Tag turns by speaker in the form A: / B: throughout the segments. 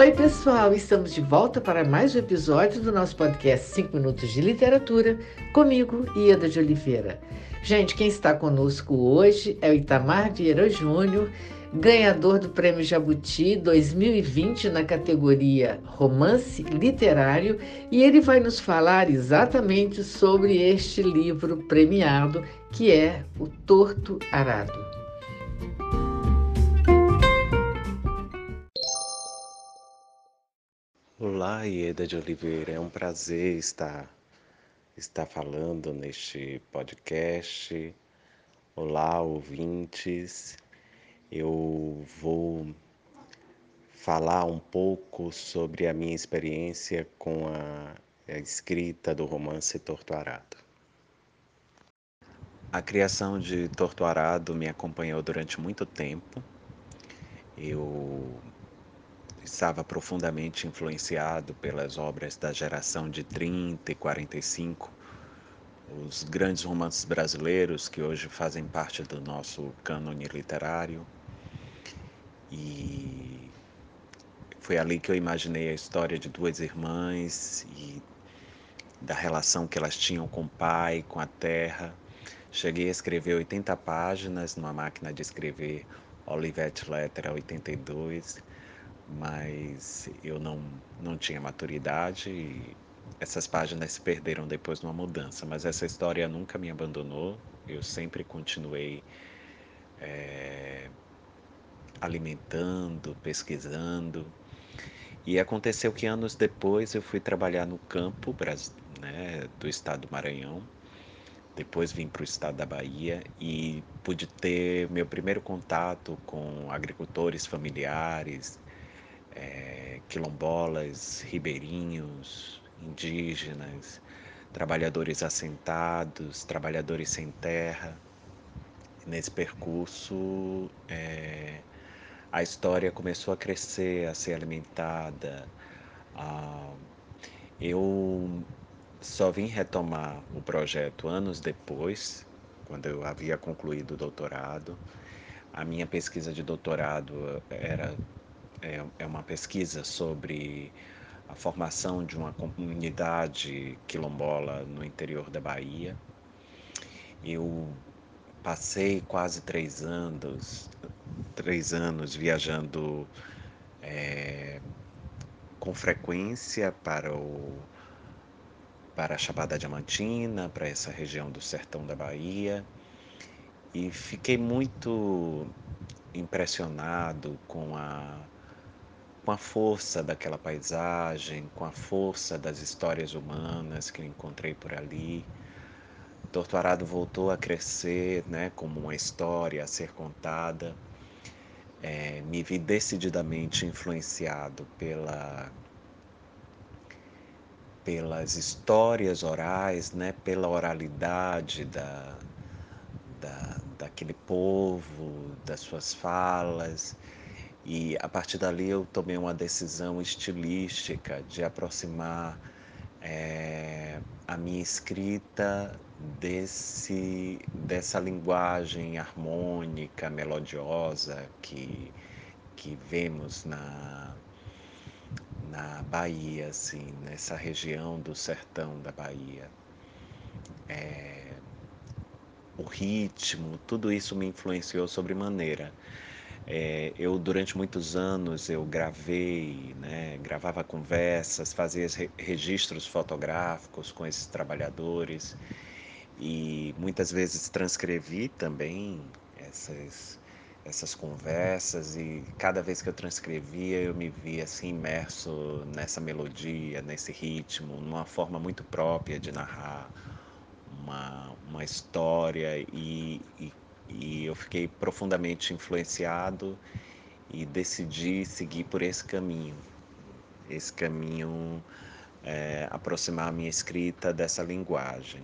A: Oi, pessoal, estamos de volta para mais um episódio do nosso podcast 5 Minutos de Literatura, comigo, Ieda de Oliveira. Gente, quem está conosco hoje é o Itamar Vieira Júnior, ganhador do Prêmio Jabuti 2020 na categoria Romance Literário, e ele vai nos falar exatamente sobre este livro premiado, que é O Torto Arado.
B: Olá, Ieda de Oliveira. É um prazer estar, estar falando neste podcast. Olá, ouvintes. Eu vou falar um pouco sobre a minha experiência com a, a escrita do romance Torto Arado. A criação de Torto Arado me acompanhou durante muito tempo. Eu estava profundamente influenciado pelas obras da geração de 30 e 45, os grandes romances brasileiros que hoje fazem parte do nosso cânone literário. E foi ali que eu imaginei a história de duas irmãs e da relação que elas tinham com o pai, com a terra. Cheguei a escrever 80 páginas numa máquina de escrever Olivetti Lettera 82 mas eu não, não tinha maturidade e essas páginas se perderam depois de uma mudança. Mas essa história nunca me abandonou, eu sempre continuei é, alimentando, pesquisando. E aconteceu que anos depois eu fui trabalhar no campo né, do estado do Maranhão. Depois vim para o estado da Bahia e pude ter meu primeiro contato com agricultores familiares, é, quilombolas, ribeirinhos, indígenas, trabalhadores assentados, trabalhadores sem terra. Nesse percurso, é, a história começou a crescer, a ser alimentada. Ah, eu só vim retomar o projeto anos depois, quando eu havia concluído o doutorado. A minha pesquisa de doutorado era é, é uma pesquisa sobre a formação de uma comunidade quilombola no interior da Bahia. Eu passei quase três anos, três anos viajando é, com frequência para o para a Chapada Diamantina, para essa região do sertão da Bahia, e fiquei muito impressionado com a com a força daquela paisagem, com a força das histórias humanas que eu encontrei por ali. Torto Arado voltou a crescer né, como uma história a ser contada. É, me vi decididamente influenciado pela, pelas histórias orais, né, pela oralidade da, da, daquele povo, das suas falas. E a partir dali eu tomei uma decisão estilística de aproximar é, a minha escrita desse, dessa linguagem harmônica, melodiosa que, que vemos na, na Bahia, assim, nessa região do sertão da Bahia. É, o ritmo, tudo isso me influenciou sobremaneira. maneira é, eu durante muitos anos eu gravei, né, gravava conversas, fazia registros fotográficos com esses trabalhadores e muitas vezes transcrevi também essas essas conversas e cada vez que eu transcrevia eu me via assim imerso nessa melodia, nesse ritmo, numa forma muito própria de narrar uma, uma história e, e e eu fiquei profundamente influenciado e decidi seguir por esse caminho. Esse caminho é, aproximar a minha escrita dessa linguagem.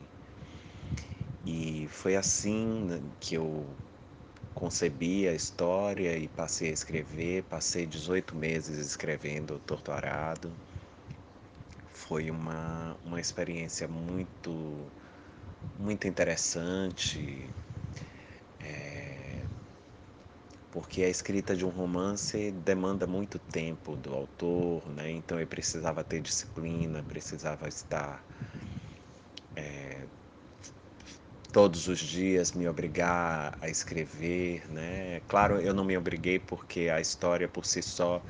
B: E foi assim que eu concebi a história e passei a escrever. Passei 18 meses escrevendo Torturado. Foi uma, uma experiência muito, muito interessante, porque a escrita de um romance demanda muito tempo do autor, né? Então eu precisava ter disciplina, precisava estar é, todos os dias me obrigar a escrever, né? Claro, eu não me obriguei porque a história por si só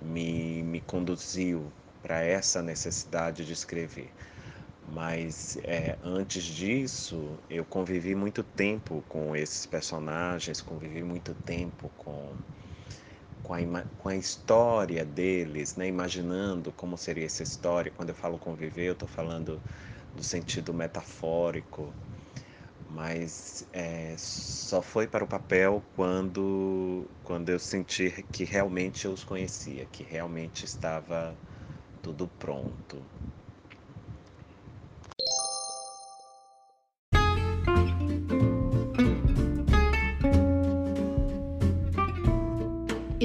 B: me, me conduziu para essa necessidade de escrever. Mas é, antes disso, eu convivi muito tempo com esses personagens, convivi muito tempo com, com, a, com a história deles, né? imaginando como seria essa história. Quando eu falo conviver, eu estou falando do sentido metafórico, mas é, só foi para o papel quando, quando eu senti que realmente eu os conhecia, que realmente estava tudo pronto.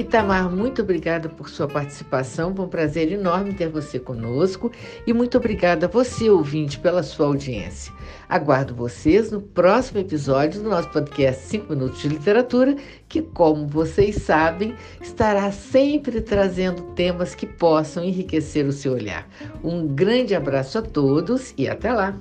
A: Itamar, muito obrigada por sua participação. Foi um prazer enorme ter você conosco e muito obrigada a você, ouvinte, pela sua audiência. Aguardo vocês no próximo episódio do nosso podcast 5 Minutos de Literatura, que, como vocês sabem, estará sempre trazendo temas que possam enriquecer o seu olhar. Um grande abraço a todos e até lá!